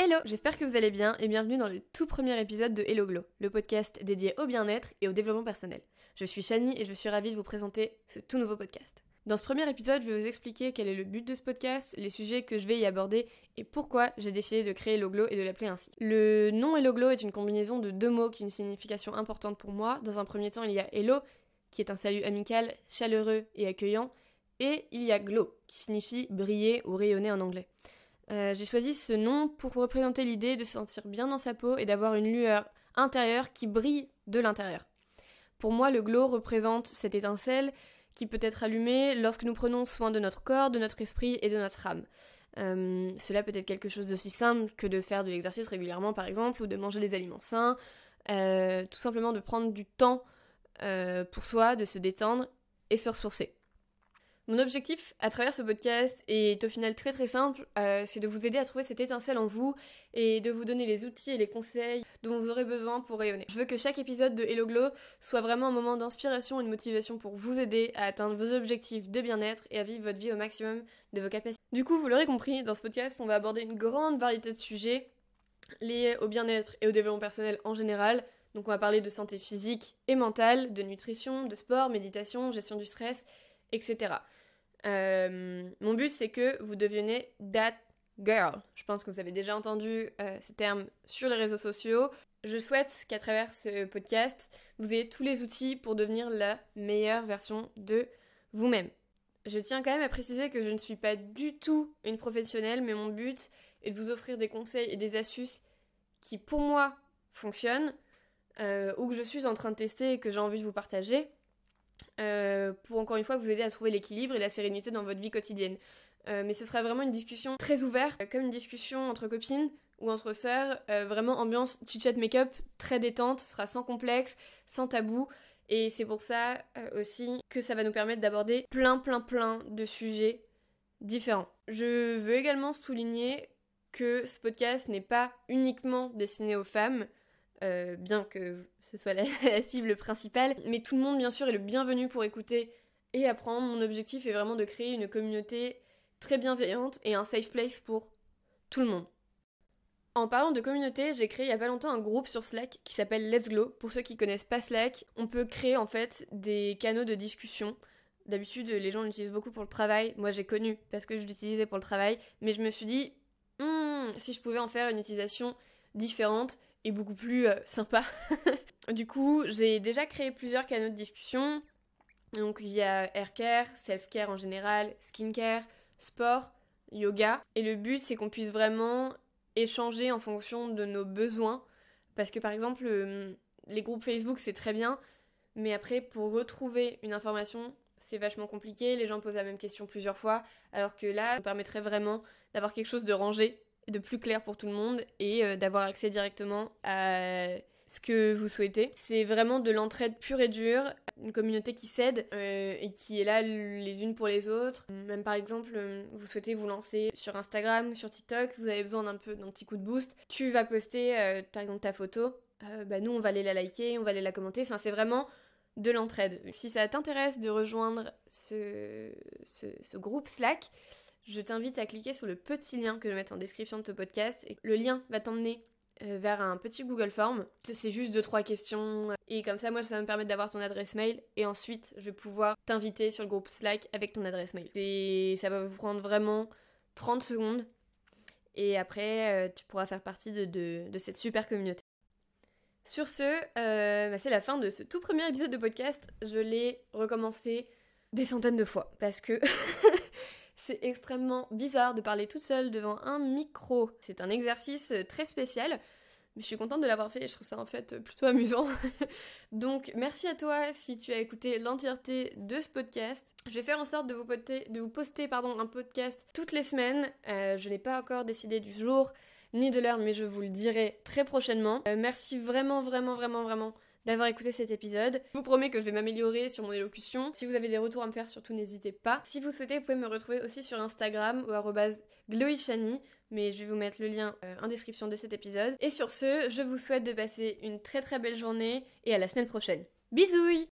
Hello, j'espère que vous allez bien et bienvenue dans le tout premier épisode de Hello Glow, le podcast dédié au bien-être et au développement personnel. Je suis Shani et je suis ravie de vous présenter ce tout nouveau podcast. Dans ce premier épisode, je vais vous expliquer quel est le but de ce podcast, les sujets que je vais y aborder et pourquoi j'ai décidé de créer Hello Glow et de l'appeler ainsi. Le nom Hello Glow est une combinaison de deux mots qui ont une signification importante pour moi. Dans un premier temps, il y a Hello, qui est un salut amical, chaleureux et accueillant, et il y a Glow, qui signifie briller ou rayonner en anglais. Euh, j'ai choisi ce nom pour représenter l'idée de se sentir bien dans sa peau et d'avoir une lueur intérieure qui brille de l'intérieur. Pour moi, le glow représente cette étincelle qui peut être allumée lorsque nous prenons soin de notre corps, de notre esprit et de notre âme. Euh, cela peut être quelque chose d'aussi simple que de faire de l'exercice régulièrement par exemple, ou de manger des aliments sains, euh, tout simplement de prendre du temps pour soi, de se détendre et se ressourcer. Mon objectif à travers ce podcast est au final très très simple, euh, c'est de vous aider à trouver cette étincelle en vous et de vous donner les outils et les conseils dont vous aurez besoin pour rayonner. Je veux que chaque épisode de Hello Glow soit vraiment un moment d'inspiration et de motivation pour vous aider à atteindre vos objectifs de bien-être et à vivre votre vie au maximum de vos capacités. Du coup, vous l'aurez compris, dans ce podcast, on va aborder une grande variété de sujets liés au bien-être et au développement personnel en général. Donc on va parler de santé physique et mentale, de nutrition, de sport, méditation, gestion du stress, etc. Euh, mon but, c'est que vous deveniez that girl. Je pense que vous avez déjà entendu euh, ce terme sur les réseaux sociaux. Je souhaite qu'à travers ce podcast, vous ayez tous les outils pour devenir la meilleure version de vous-même. Je tiens quand même à préciser que je ne suis pas du tout une professionnelle, mais mon but est de vous offrir des conseils et des astuces qui, pour moi, fonctionnent, euh, ou que je suis en train de tester et que j'ai envie de vous partager. Euh, pour encore une fois vous aider à trouver l'équilibre et la sérénité dans votre vie quotidienne. Euh, mais ce sera vraiment une discussion très ouverte, comme une discussion entre copines ou entre sœurs, euh, vraiment ambiance chit-chat make-up, très détente, ce sera sans complexe, sans tabou. Et c'est pour ça aussi que ça va nous permettre d'aborder plein plein plein de sujets différents. Je veux également souligner que ce podcast n'est pas uniquement destiné aux femmes, euh, bien que ce soit la, cible principale. Mais tout le monde, bien sûr, est le bienvenu pour écouter et apprendre. Mon objectif est vraiment de créer une communauté très bienveillante et un safe place pour tout le monde. En parlant de communauté, j'ai créé il y a pas longtemps un groupe sur Slack qui s'appelle Let's Glow. Pour ceux qui connaissent pas Slack, on peut créer en fait des canaux de discussion. D'habitude, les gens l'utilisent beaucoup pour le travail. Moi, j'ai connu parce que je l'utilisais pour le travail. Mais je me suis dit, hmm, si je pouvais en faire une utilisation différente beaucoup plus euh, sympa. du coup, j'ai déjà créé plusieurs canaux de discussion. Donc il y a aircare, self-care en général, skincare, sport, yoga. Et le but, c'est qu'on puisse vraiment échanger en fonction de nos besoins. Parce que par exemple, euh, les groupes Facebook, c'est très bien. Mais après, pour retrouver une information, c'est vachement compliqué. Les gens posent la même question plusieurs fois. Alors que là, ça permettrait vraiment d'avoir quelque chose de rangé de plus clair pour tout le monde et euh, d'avoir accès directement à ce que vous souhaitez. C'est vraiment de l'entraide pure et dure, une communauté qui s'aide euh, et qui est là les unes pour les autres. Même par exemple, euh, vous souhaitez vous lancer sur Instagram, sur TikTok, vous avez besoin d'un peu d'un petit coup de boost. Tu vas poster par exemple ta photo, bah nous on va aller la liker, on va aller la commenter. Enfin c'est vraiment de l'entraide. Si ça t'intéresse de rejoindre ce, ce groupe Slack, je t'invite à cliquer sur le petit lien que je vais mettre en description de ce podcast. Le lien va t'emmener euh, vers un petit Google Form. C'est juste deux trois questions et comme ça moi ça va me permettre d'avoir ton adresse mail et ensuite je vais pouvoir t'inviter sur le groupe Slack avec ton adresse mail. Ça va vous prendre vraiment 30 secondes et après euh, tu pourras faire partie de, cette super communauté. Sur ce, euh, bah, c'est la fin de ce tout premier épisode de podcast. Je l'ai recommencé des centaines de fois parce que C'est extrêmement bizarre de parler toute seule devant un micro. C'est un exercice euh, très spécial, mais je suis contente de l'avoir fait et je trouve ça en fait euh, plutôt amusant. Donc merci à toi si tu as écouté l'entièreté de ce podcast. Je vais faire en sorte de vous poster, de vous poster pardon, un podcast toutes les semaines. Euh, je n'ai pas encore décidé du jour ni de l'heure, mais je vous le dirai très prochainement. merci vraiment, vraiment, vraiment, vraiment d'avoir écouté cet épisode. Je vous promets que je vais m'améliorer sur mon élocution. Si vous avez des retours à me faire, surtout n'hésitez pas. Si vous souhaitez, vous pouvez me retrouver aussi sur Instagram ou glowyshani mais je vais vous mettre le lien euh, en description de cet épisode. Et sur ce, je vous souhaite de passer une très très belle journée et à la semaine prochaine. Bisous